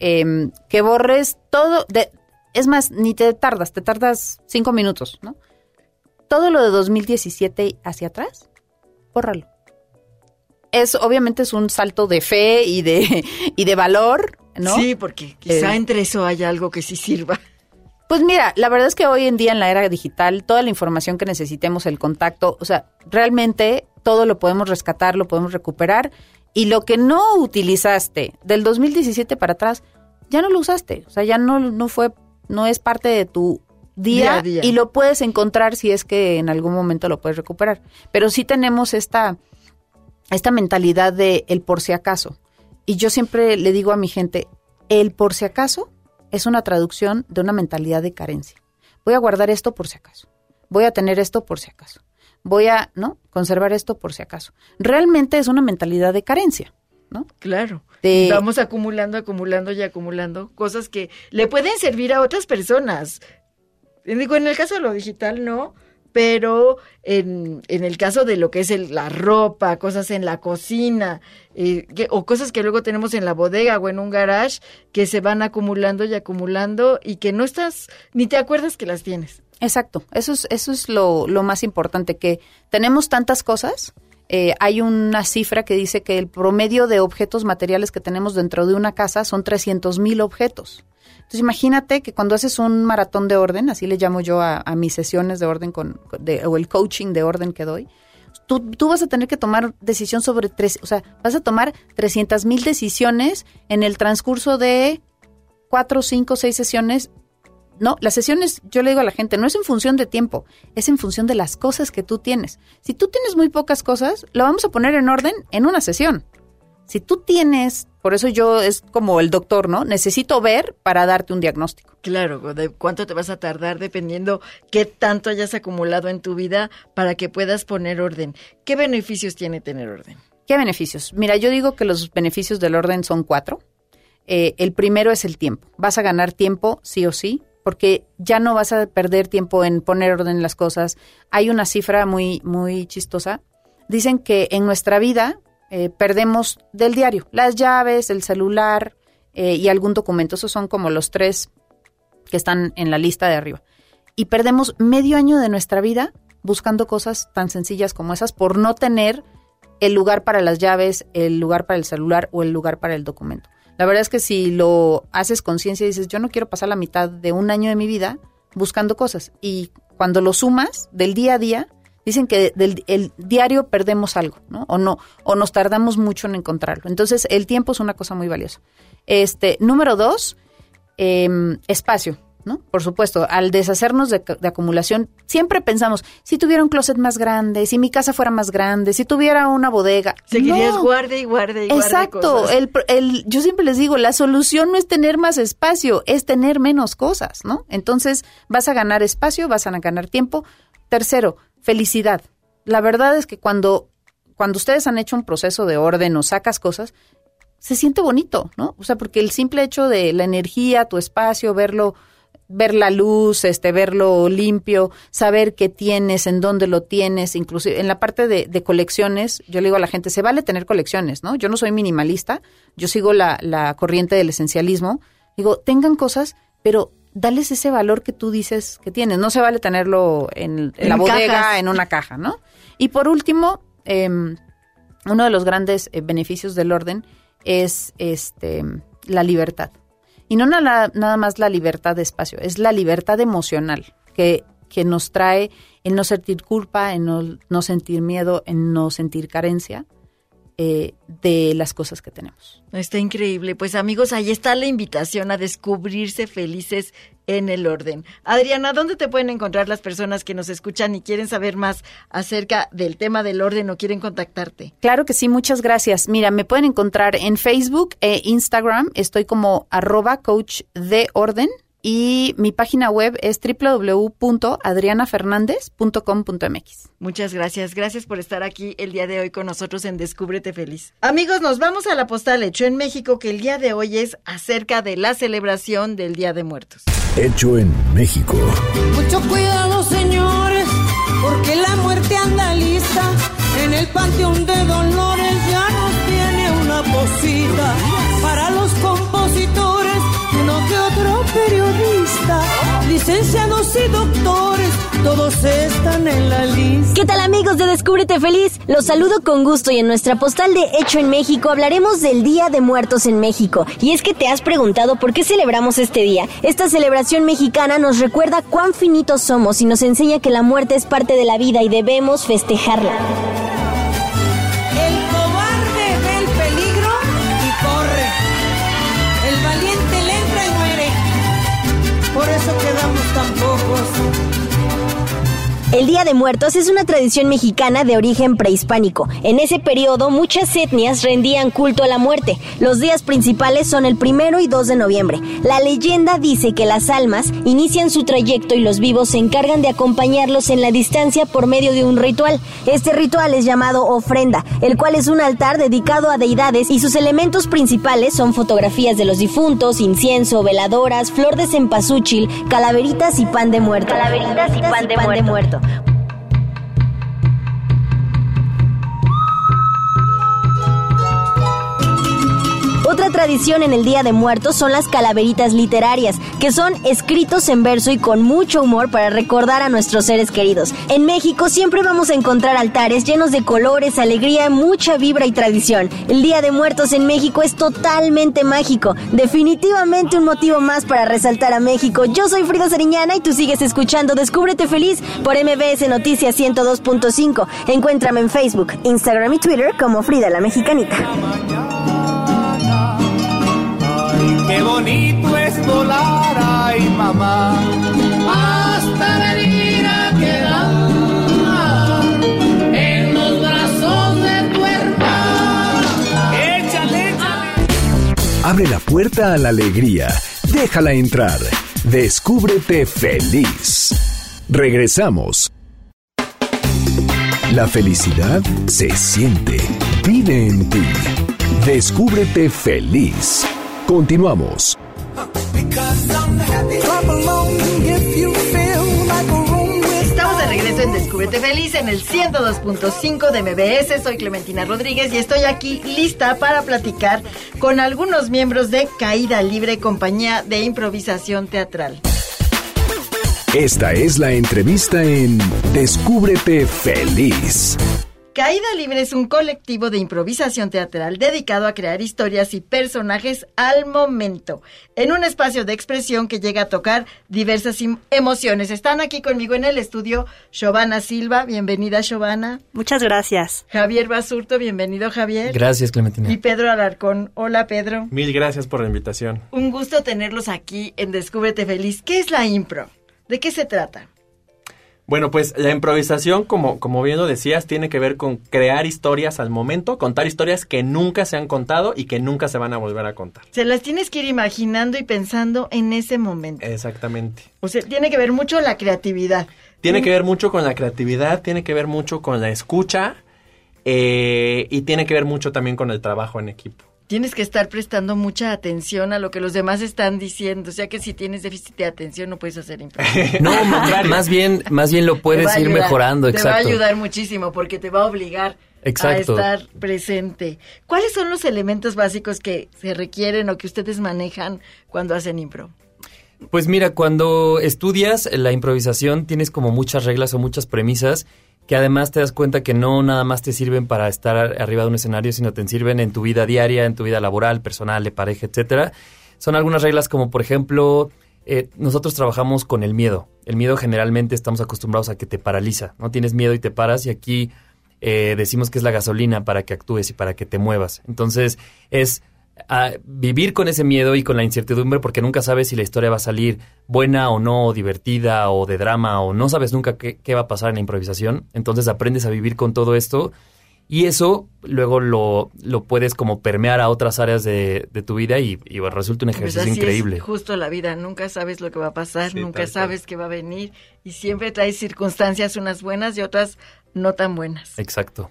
Em, que borres todo, de, es más, ni te tardas, te tardas cinco minutos, ¿no? Todo lo de 2017 hacia atrás, bórralo. Es, obviamente es un salto de fe y de, (laughs) y de valor, ¿no? Sí, porque quizá eh, entre eso haya algo que sí sirva. Pues mira, la verdad es que hoy en día en la era digital, toda la información que necesitemos, el contacto, o sea, realmente todo lo podemos rescatar, lo podemos recuperar y lo que no utilizaste del 2017 para atrás, ya no lo usaste, o sea, ya no, no fue, no es parte de tu día, y lo puedes encontrar si es que en algún momento lo puedes recuperar. Pero sí tenemos esta, esta mentalidad de el por si acaso. Y yo siempre le digo a mi gente, el por si acaso es una traducción de una mentalidad de carencia. Voy a guardar esto por si acaso. Voy a tener esto por si acaso. Voy a, ¿no? Conservar esto por si acaso. Realmente es una mentalidad de carencia. ¿no? Claro. Vamos acumulando, acumulando y acumulando cosas que le pueden servir a otras personas. Digo, en el caso de lo digital no, pero en, en el caso de lo que es el, la ropa, cosas en la cocina, eh, o cosas que luego tenemos en la bodega o en un garage, que se van acumulando y acumulando y que no estás, ni te acuerdas que las tienes. Exacto, eso es, eso es lo, lo más importante, que tenemos tantas cosas. Eh, hay una cifra que dice que el promedio de objetos materiales que tenemos dentro de una casa son 300 mil objetos. Entonces imagínate que cuando haces un maratón de orden, así le llamo yo a, mis sesiones de orden con, o el coaching de orden que doy, tú, tú, vas a tener que tomar decisión sobre tres, o sea, vas a tomar 300 mil decisiones en el transcurso de cuatro, cinco, seis sesiones. No, las sesiones, yo le digo a la gente, no es en función de tiempo, es en función de las cosas que tú tienes. Si tú tienes muy pocas cosas, lo vamos a poner en orden en una sesión. Si tú tienes, por eso yo es como el doctor, ¿no? Necesito ver para darte un diagnóstico. Claro, de cuánto te vas a tardar dependiendo qué tanto hayas acumulado en tu vida para que puedas poner orden. ¿Qué beneficios tiene tener orden? ¿Qué beneficios? Mira, yo digo que los beneficios del orden son cuatro. Eh, el primero es el tiempo. Vas a ganar tiempo sí o sí, porque ya no vas a perder tiempo en poner orden en las cosas. Hay una cifra muy, muy chistosa. Dicen que en nuestra vida eh, perdemos del diario, las llaves, el celular eh, y algún documento. Esos son como los tres que están en la lista de arriba. Y perdemos medio año de nuestra vida buscando cosas tan sencillas como esas por no tener el lugar para las llaves, el lugar para el celular o el lugar para el documento. La verdad es que si lo haces conciencia y dices, yo no quiero pasar la mitad de un año de mi vida buscando cosas. Y cuando lo sumas del día a día, Dicen que del el diario perdemos algo, ¿no? O no, o nos tardamos mucho en encontrarlo. Entonces, el tiempo es una cosa muy valiosa. Este, número dos, em, espacio, ¿no? Por supuesto, al deshacernos de, acumulación, siempre pensamos, si tuviera un closet más grande, si mi casa fuera más grande, si tuviera una bodega. Seguirías guarde y guarde y guarde Exacto. El, el, yo siempre les digo, la solución no es tener más espacio, es tener menos cosas, ¿no? Entonces, vas a ganar espacio, vas a ganar tiempo. Tercero, felicidad. La verdad es que cuando, cuando ustedes han hecho un proceso de orden o sacas cosas, se siente bonito, ¿no? O sea, porque el simple hecho de la energía, tu espacio, verlo, ver la luz, este, verlo limpio, saber qué tienes, en dónde lo tienes, inclusive en la parte de, de colecciones, yo le digo a la gente, se vale tener colecciones, ¿no? Yo no soy minimalista, yo sigo la, la corriente del esencialismo, digo, tengan cosas, pero dales ese valor que tú dices que tienes, no se vale tenerlo en, en la bodega, en una caja, ¿no? Y por último, em, uno de los grandes eh, beneficios del orden es este la libertad. Y no nada, nada más la libertad de espacio, es la libertad emocional que, que nos trae en no sentir culpa, en no, no sentir miedo, en no sentir carencia eh, de las cosas que tenemos. Está increíble. Pues amigos, ahí está la invitación a descubrirse felices en el orden. Adriana, ¿dónde te pueden encontrar las personas que nos escuchan y quieren saber más acerca del tema del orden o quieren contactarte? Claro que sí, muchas gracias. Mira, me pueden encontrar en Facebook e Instagram. Estoy como arroba coach de orden y mi página web es www.adrianafernandez.com.mx. Muchas gracias. Gracias por estar aquí el día de hoy con nosotros en Descúbrete Feliz. Amigos, nos vamos a la postal hecho en México que el día de hoy es acerca de la celebración del Día de Muertos. Hecho en México. Mucho cuidado, señores, porque la muerte anda lista. En el panteón de Dolores ya nos tiene una posita licenciados y doctores, todos están en la lista. ¿Qué tal amigos de Descúbrete Feliz? Los saludo con gusto y en nuestra postal de Hecho en México hablaremos del Día de Muertos en México. Y es que te has preguntado por qué celebramos este día. Esta celebración mexicana nos recuerda cuán finitos somos y nos enseña que la muerte es parte de la vida y debemos festejarla. El Día de Muertos es una tradición mexicana de origen prehispánico. En ese periodo muchas etnias rendían culto a la muerte. Los días principales son el primero y 2 de noviembre. La leyenda dice que las almas inician su trayecto y los vivos se encargan de acompañarlos en la distancia por medio de un ritual. Este ritual es llamado ofrenda, el cual es un altar dedicado a deidades y sus elementos principales son fotografías de los difuntos, incienso, veladoras, flor de cempasúchil, calaveritas y pan de muerto. Calaveritas y pan de muerto. Bye. Otra tradición en el Día de Muertos son las calaveritas literarias, que son escritos en verso y con mucho humor para recordar a nuestros seres queridos. En México siempre vamos a encontrar altares llenos de colores, alegría, mucha vibra y tradición. El Día de Muertos en México es totalmente mágico, definitivamente un motivo más para resaltar a México. Yo soy Frida Sariñana y tú sigues escuchando Descúbrete Feliz por MBS Noticias 102.5. Encuéntrame en Facebook, Instagram y Twitter como Frida la Mexicanita. Qué bonito es volar, ay mamá, hasta venir a quedar en los brazos de tu hermana. Échale, échale. Abre la puerta a la alegría. Déjala entrar. Descúbrete feliz. Regresamos. La felicidad se siente. Vive en ti. Descúbrete feliz. Continuamos. Estamos de regreso en Descúbrete Feliz en el 102.5 de MBS. Soy Clementina Rodríguez y estoy aquí lista para platicar con algunos miembros de Caída Libre, compañía de improvisación teatral. Esta es la entrevista en Descúbrete feliz. Caída Libre es un colectivo de improvisación teatral dedicado a crear historias y personajes al momento, en un espacio de expresión que llega a tocar diversas emociones. Están aquí conmigo en el estudio Giovanna Silva, bienvenida Giovanna. Muchas gracias. Javier Basurto, bienvenido Javier. Gracias, Clementina. Y Pedro Alarcón, hola Pedro. Mil gracias por la invitación. Un gusto tenerlos aquí en Descúbrete Feliz. ¿Qué es la impro? ¿De qué se trata? Bueno, pues la improvisación, como, como bien lo decías, tiene que ver con crear historias al momento, contar historias que nunca se han contado y que nunca se van a volver a contar. Se las tienes que ir imaginando y pensando en ese momento. Exactamente. O sea, tiene que ver mucho la creatividad. Tiene que ver mucho con la creatividad, tiene que ver mucho con la escucha eh, y tiene que ver mucho también con el trabajo en equipo. Tienes que estar prestando mucha atención a lo que los demás están diciendo. O sea que si tienes déficit de atención no puedes hacer impro. No, más bien, más bien lo puedes ir ayudar, mejorando, Te va a ayudar muchísimo porque te va a obligar Exacto. a estar presente. ¿Cuáles son los elementos básicos que se requieren o que ustedes manejan cuando hacen impro? Pues mira, cuando estudias la improvisación tienes como muchas reglas o muchas premisas que además te das cuenta que no nada más te sirven para estar ar- arriba de un escenario, sino te sirven en tu vida diaria, en tu vida laboral, personal, de pareja, etcétera. Son algunas reglas como, por ejemplo, eh, nosotros trabajamos con el miedo. El miedo generalmente estamos acostumbrados a que te paraliza, ¿no? Tienes miedo y te paras y aquí eh, decimos que es la gasolina para que actúes y para que te muevas. Entonces es a vivir con ese miedo y con la incertidumbre porque nunca sabes si la historia va a salir buena o no, o divertida o de drama o no sabes nunca qué, qué va a pasar en la improvisación. Entonces aprendes a vivir con todo esto y eso luego lo, lo puedes como permear a otras áreas de, de tu vida y, y, bueno, resulta un Pues ejercicio así increíble. es justo la vida, nunca sabes lo que va a pasar, Sí, nunca sabes qué va a venir y siempre traes circunstancias unas buenas y otras no tan buenas. Exacto.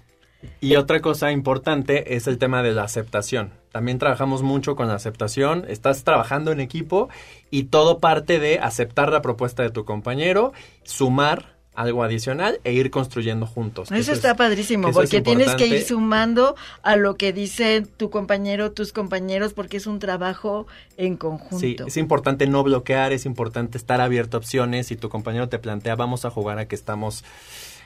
Y otra cosa importante es el tema de la aceptación. También trabajamos mucho con la aceptación. Estás trabajando en equipo y todo parte de aceptar la propuesta de tu compañero, sumar algo adicional e ir construyendo juntos. Eso es- está padrísimo, eso porque tienes que ir sumando a lo que dice tu compañero, tus compañeros, porque es un trabajo en Sí, conjunto. es importante no bloquear, es importante estar abierto a opciones. Si tu compañero te plantea, vamos a jugar a que estamos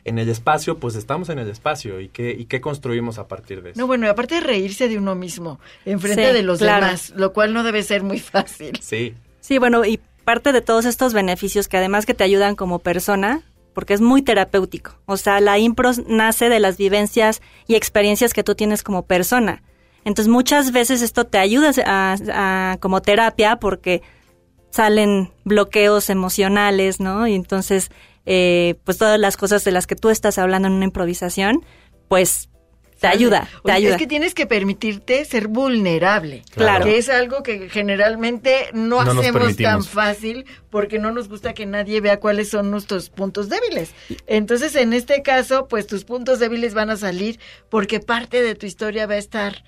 en el espacio, pues estamos en el espacio. ¿Y qué, y qué construimos a partir de eso? No, bueno, y aparte de reírse de uno mismo, enfrente Sí, de los claro. demás, lo cual no debe ser muy fácil. Sí, Sí, bueno, y parte de todos estos beneficios que además que te ayudan como persona, porque es muy terapéutico. O sea, la impro nace de las vivencias y experiencias que tú tienes como persona. Entonces, muchas veces esto te ayuda a, a- como terapia porque salen bloqueos emocionales, ¿no? Y entonces, eh, pues todas las cosas de las que tú estás hablando en una improvisación, pues te ayuda, te Oye, ayuda. Es que tienes que permitirte ser vulnerable. Claro. Que es algo que generalmente no, hacemos tan fácil porque no nos gusta que nadie vea cuáles son nuestros puntos débiles. Entonces, en este caso, pues tus puntos débiles van a salir porque parte de tu historia va a estar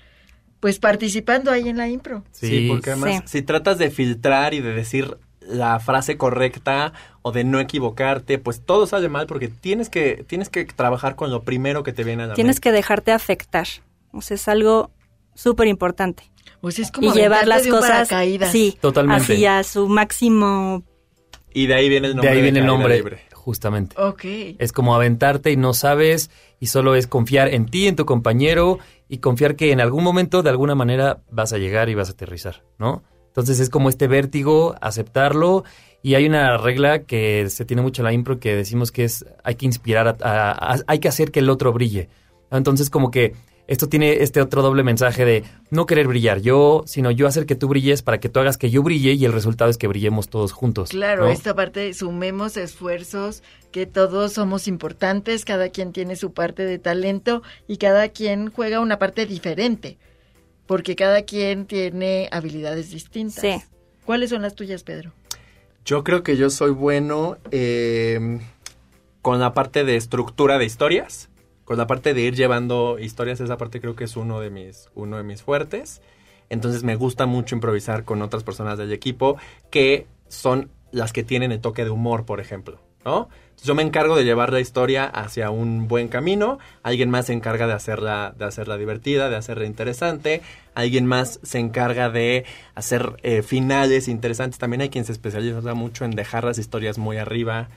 pues participando ahí en la impro. Sí, Sí. porque además Sí. si tratas de filtrar y de decir la frase correcta o de no equivocarte, pues todo sale mal porque tienes que tienes que trabajar con lo primero que te viene a la Tienes mente. que dejarte afectar. O sea, es algo súper importante. Sea, es como y llevar las de cosas sí Totalmente. así a su máximo Y de ahí viene el De nombre. ahí viene el nombre, Libre. justamente. Ok. Es como aventarte y no sabes y solo es confiar en ti, en tu compañero y confiar que en algún momento de alguna manera vas a llegar y vas a aterrizar, ¿no? Entonces es como este vértigo, aceptarlo y hay una regla que se tiene mucho en la impro que decimos que es hay que inspirar, a- a- a- hay que hacer que el otro brille. Entonces como que esto tiene este otro doble mensaje de no querer brillar yo, sino yo hacer que tú brilles para que tú hagas que yo brille y el resultado es que brillemos todos juntos. Claro, ¿no? esta parte, sumemos esfuerzos, que todos somos importantes, cada quien tiene su parte de talento y cada quien juega una parte diferente, porque cada quien tiene habilidades distintas. Sí. ¿Cuáles son las tuyas, Pedro? Yo creo que yo soy bueno eh, con la parte de estructura de historias, con la parte de ir llevando historias, esa parte creo que es uno de mis, uno de mis fuertes. Entonces me gusta mucho improvisar con otras personas del equipo que son las que tienen el toque de humor, por ejemplo, ¿no? Yo me encargo de llevar la historia hacia un buen camino, alguien más se encarga de hacerla, de hacerla divertida, de hacerla interesante, alguien más se encarga de hacer eh, finales interesantes. También hay quien se especializa mucho en dejar las historias muy arriba.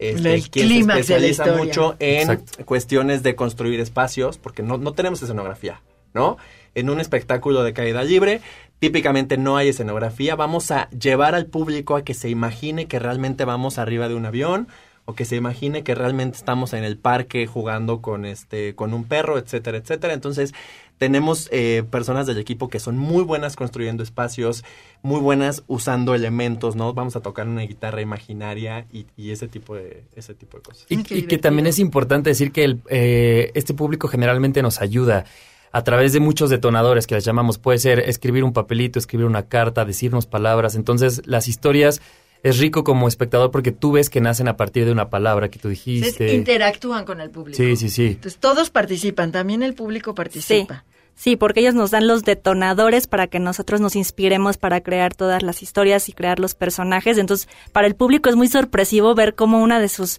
Este, El quien se clímax de la especializa mucho en Exacto. cuestiones de construir espacios, porque no, no tenemos escenografía, ¿no? En un espectáculo de caída libre, típicamente no hay escenografía. Vamos a llevar al público a que se imagine que realmente vamos arriba de un avión o que se imagine que realmente estamos en el parque jugando con este con un perro, etcétera, etcétera. Entonces, tenemos eh, personas del equipo que son muy buenas construyendo espacios, muy buenas usando elementos, ¿no? Vamos a tocar una guitarra imaginaria y, y ese tipo de ese tipo de cosas. Y, que también es importante decir que el, eh, este público generalmente nos ayuda a través de muchos detonadores que les llamamos. Puede ser escribir un papelito, escribir una carta, decirnos palabras. Entonces, las historias es rico como espectador porque tú ves que nacen a partir de una palabra que tú Entonces, dijiste. interactúan con el público. Sí, sí, sí. Entonces, todos participan, también el público participa. Sí, porque ellos nos dan los detonadores para que nosotros nos inspiremos para crear todas las historias y crear los personajes. Entonces, para el público es muy sorpresivo ver cómo una de sus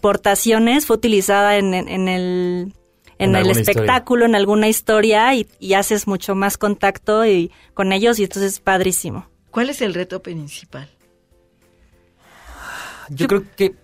aportaciones fue utilizada en, en- en el, en En el espectáculo, en alguna historia, y, y haces mucho más contacto y, con ellos y entonces es padrísimo. ¿Cuál es el reto principal? Yo creo que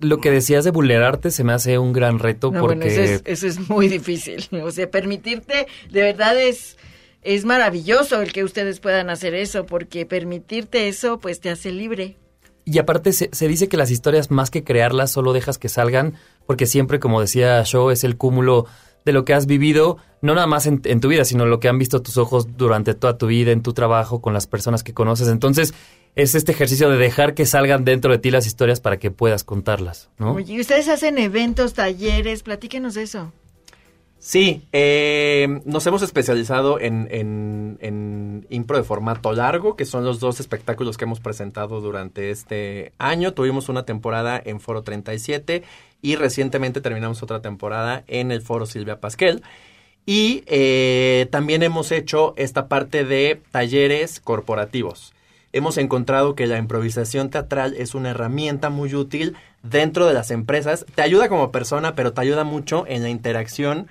lo que decías de vulnerarte se me hace un gran reto No, porque bueno, eso es, eso es muy (laughs) difícil. O sea, permitirte, de verdad es, es maravilloso el que ustedes puedan hacer eso, porque permitirte eso, pues te hace libre. Y aparte se, se dice que las historias más que crearlas solo dejas que salgan porque siempre, como decía Shaw, es el cúmulo de lo que has vivido, no nada más en, en tu vida, sino lo que han visto tus ojos durante toda tu vida, en tu trabajo, con las personas que conoces. Entonces es este ejercicio de dejar que salgan dentro de ti las historias para que puedas contarlas, ¿no? Oye, ¿y ustedes hacen eventos, talleres? Platíquenos de eso. Sí, eh, nos hemos especializado en, impro de formato largo, que son los dos espectáculos que hemos presentado durante este año. Tuvimos una temporada en Foro 37 y recientemente terminamos otra temporada en el Foro Silvia Pasquel. Y eh, también hemos hecho esta parte de talleres corporativos. Hemos encontrado que la improvisación teatral es una herramienta muy útil dentro de las empresas. Te ayuda como persona, pero te ayuda mucho en la interacción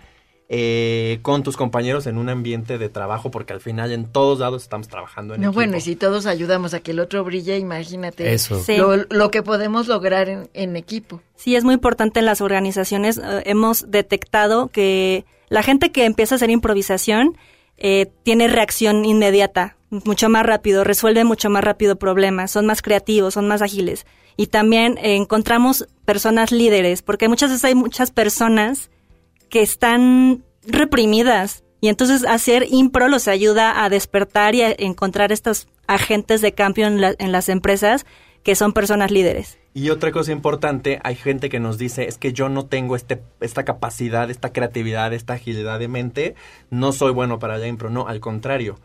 eh, con tus compañeros en un ambiente de trabajo, porque al final en todos lados estamos trabajando en No, equipo. bueno, y si todos ayudamos a que el otro brille, imagínate Eso. Sí. lo, lo que podemos lograr en, en equipo. Sí, es muy importante en las organizaciones. eh, hemos detectado que la gente que empieza a hacer improvisación eh, tiene reacción inmediata, mucho más rápido, resuelve mucho más rápido problemas, son más creativos, son más ágiles. Y también eh, encontramos personas líderes, porque muchas veces hay muchas personas que están reprimidas. Y entonces hacer impro los ayuda a despertar y a encontrar estos agentes de cambio en, la- en las empresas que son personas líderes. Y otra cosa importante, hay gente que nos dice, es que yo no tengo este, esta capacidad, esta creatividad, esta agilidad de mente, no soy bueno para la impro. No, al contrario.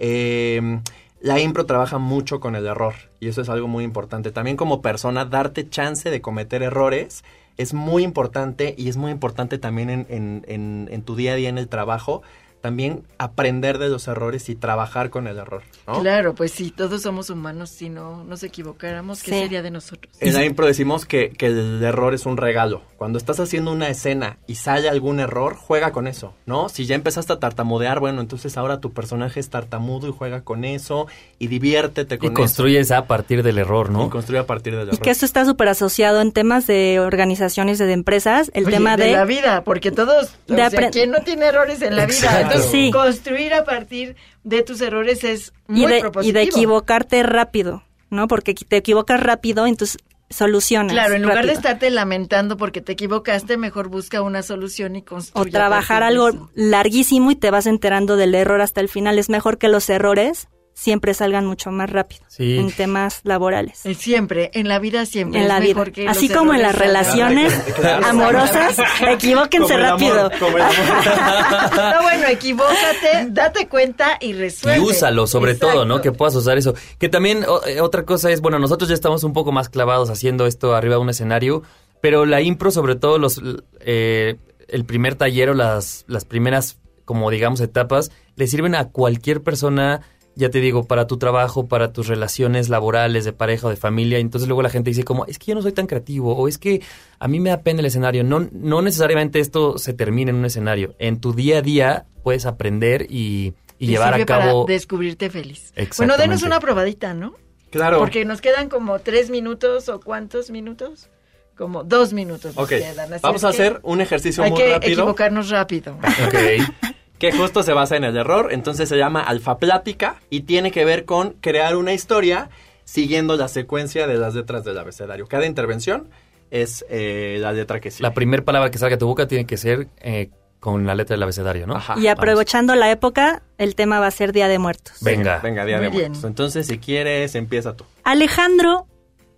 Eh, la impro trabaja mucho con el error y eso es algo muy importante. También como persona, darte chance de cometer errores es muy importante y es muy importante también en, en- en- en tu día a día en el trabajo, también aprender de los errores y trabajar con el error. ¿no? Claro, pues si todos somos humanos, si no nos equivocáramos, ¿qué Sí. sería de nosotros? En la impro decimos que, que el error es un regalo. Cuando estás haciendo una escena y sale algún error, juega con eso, ¿no? Si ya empezaste a tartamudear, bueno, entonces ahora tu personaje es tartamudo y juega con eso y diviértete Y con construyes a partir del error, eso. ¿no? Y construye a partir del Y error. que esto está súper asociado en temas de organizaciones, de empresas, el Oye, tema de... la vida, porque todos, o de sea, apren- ¿quién no tiene errores en la vida? Exacto. Entonces, Sí. construir a partir de tus errores es muy y, de, y de equivocarte rápido, ¿no? Porque te equivocas rápido, entonces solucionas. Claro, en lugar de estarte lamentando porque te equivocaste, mejor busca una solución y O construye. a trabajar algo larguísimo y te vas enterando del error hasta el final. Es mejor que los errores siempre salgan mucho más rápido Sí. en temas laborales. Siempre, en la vida siempre. En es la vida. mejor que Así como en las relaciones Claro. amorosas, (laughs) equivóquense Como el amor, rápido. (laughs) como. No, bueno, equivócate, date cuenta y resuelve. Y úsalo, sobre Exacto. todo, ¿no? Que puedas usar eso. Que también o- eh, otra cosa es, bueno, nosotros ya estamos un poco más clavados haciendo esto arriba de un escenario, pero la impro, sobre todo los eh, el primer taller o las, las primeras, como digamos, etapas, le sirven a cualquier persona, ya te digo, para tu trabajo, para tus relaciones laborales, de pareja o de familia. Entonces luego la gente dice como, es que yo no soy tan creativo, o es que a mí me da pena el escenario. No, no necesariamente esto se termina en un escenario. En tu día a día puedes aprender y, y Te llevar a sirve para cabo... descubrirte feliz. Bueno, denos una probadita, ¿no? Claro. Porque nos quedan como tres minutos o cuántos minutos? Como dos minutos. Ok, quedan, vamos a que hacer un ejercicio Hay muy que rápido. equivocarnos rápido. Ok. (laughs) que justo se basa en el error, entonces se llama alfa plática y tiene que ver con crear una historia siguiendo la secuencia de las letras del abecedario. Cada intervención es eh, la letra que sigue. La primera palabra que salga de tu boca tiene que ser eh, con la letra del abecedario, ¿no? Ajá. Y aprovechando la época, el tema va a ser Día de Muertos. Venga. Venga, día de bien. muertos. Entonces, si quieres, empieza tú. Alejandro,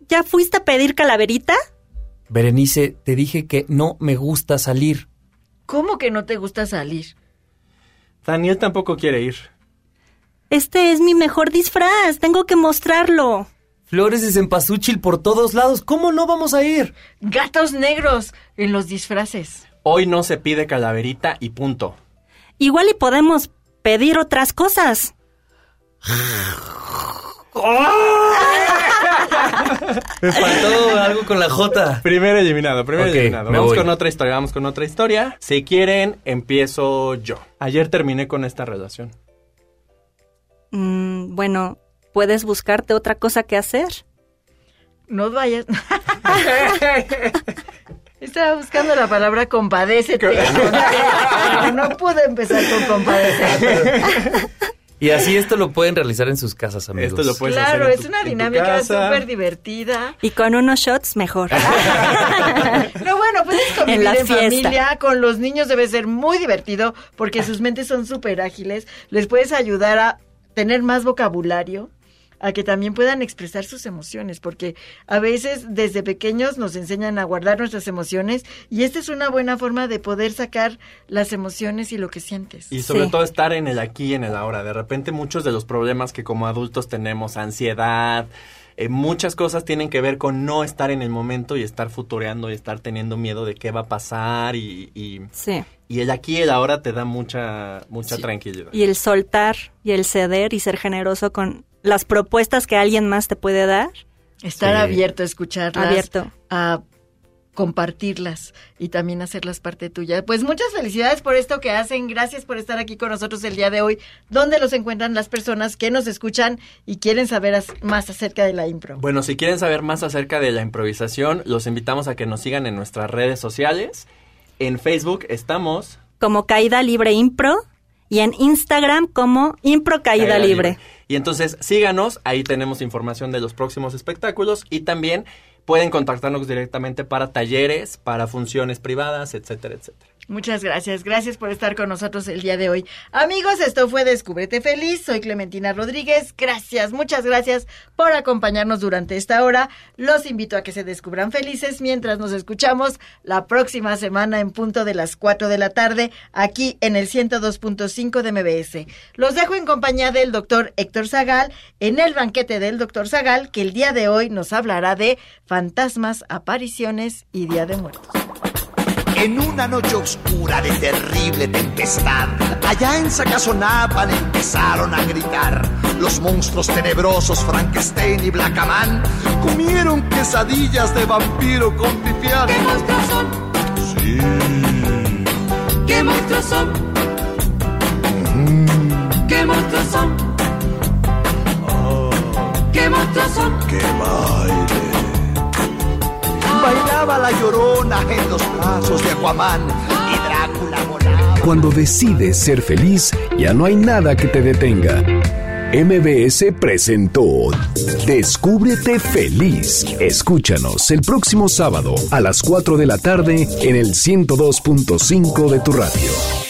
¿ya fuiste a pedir calaverita? Berenice, te dije que no me gusta salir. ¿Cómo que no te gusta salir? Daniel tampoco quiere ir. Este es mi mejor disfraz, tengo que mostrarlo. Flores de cempasúchil por todos lados. ¿Cómo no vamos a ir? Gatos negros en los disfraces. Hoy no se pide calaverita y punto. igual y podemos pedir otras cosas. (laughs) Me faltó algo con la J. Primero eliminado, primero eliminado. Vamos voy. con otra historia, vamos con otra historia. Si quieren, empiezo yo. Ayer terminé con esta relación. Mm, bueno, puedes buscarte otra cosa que hacer. No vayas. (laughs) Estaba buscando la palabra compadécete. (laughs) No pude empezar con compadécete. Y así esto lo pueden realizar en sus casas, amigos. Esto lo puedes Claro, hacer en es tu- una en dinámica súper divertida. Y con unos shots, mejor. (laughs) No, bueno, puedes convivir En en, la fiesta. familia, con los niños debe ser muy divertido porque sus mentes son súper ágiles. Les puedes ayudar a tener más vocabulario, a que también puedan expresar sus emociones, porque a veces desde pequeños nos enseñan a guardar nuestras emociones y esta es una buena forma de poder sacar las emociones y lo que sientes. Y sobre Sí. todo estar en el aquí y en el ahora. De repente muchos de los problemas que como adultos tenemos, ansiedad, eh, muchas cosas tienen que ver con no estar en el momento y estar futureando y estar teniendo miedo de qué va a pasar y, y, Sí. y el aquí y el ahora te da mucha, mucha tranquilidad. Y el soltar y el ceder y ser generoso con las propuestas que alguien más te puede dar. Estar Sí. abierto a escucharlas, Abierto. a compartirlas y también hacerlas parte tuya. Pues muchas felicidades por esto que hacen. Gracias por estar aquí con nosotros el día de hoy. ¿Dónde los encuentran las personas que nos escuchan y quieren saber más acerca de la impro? Bueno, si quieren saber más acerca de la improvisación, los invitamos a que nos sigan en nuestras redes sociales. En Facebook estamos Como Caída Libre Impro y en Instagram como Impro Caída, Caída Libre. Y entonces síganos, ahí tenemos información de los próximos espectáculos y también pueden contactarnos directamente para talleres, para funciones privadas, etcétera, etcétera. Muchas gracias. Gracias por estar con nosotros el día de hoy. Amigos, esto fue Descúbrete Feliz. Soy Clementina Rodríguez. Gracias, muchas gracias por acompañarnos durante esta hora. Los invito a que se descubran felices mientras nos escuchamos la próxima semana en punto de las 4 de la tarde aquí en el 102.5 de MBS. Los dejo en compañía del doctor Héctor Zagal en el banquete del doctor Zagal que el día de hoy nos hablará de fantasmas, apariciones y Día de Muertos. En una noche oscura de terrible tempestad, allá en Sacazonapan empezaron a gritar. Los monstruos tenebrosos Frankenstein y Blackaman comieron quesadillas de vampiro con pipián. ¿Qué monstruos son? Sí. ¿Qué monstruos son? ¿Qué monstruos son? ¿Qué monstruos son? ¡Qué baile! Bailaba la llorona en los brazos de Aquaman y Drácula volaba. Cuando decides ser feliz, ya no hay nada que te detenga. MBS presentó Descúbrete feliz. Escúchanos el próximo sábado a las 4 de la tarde en el 102.5 de tu radio.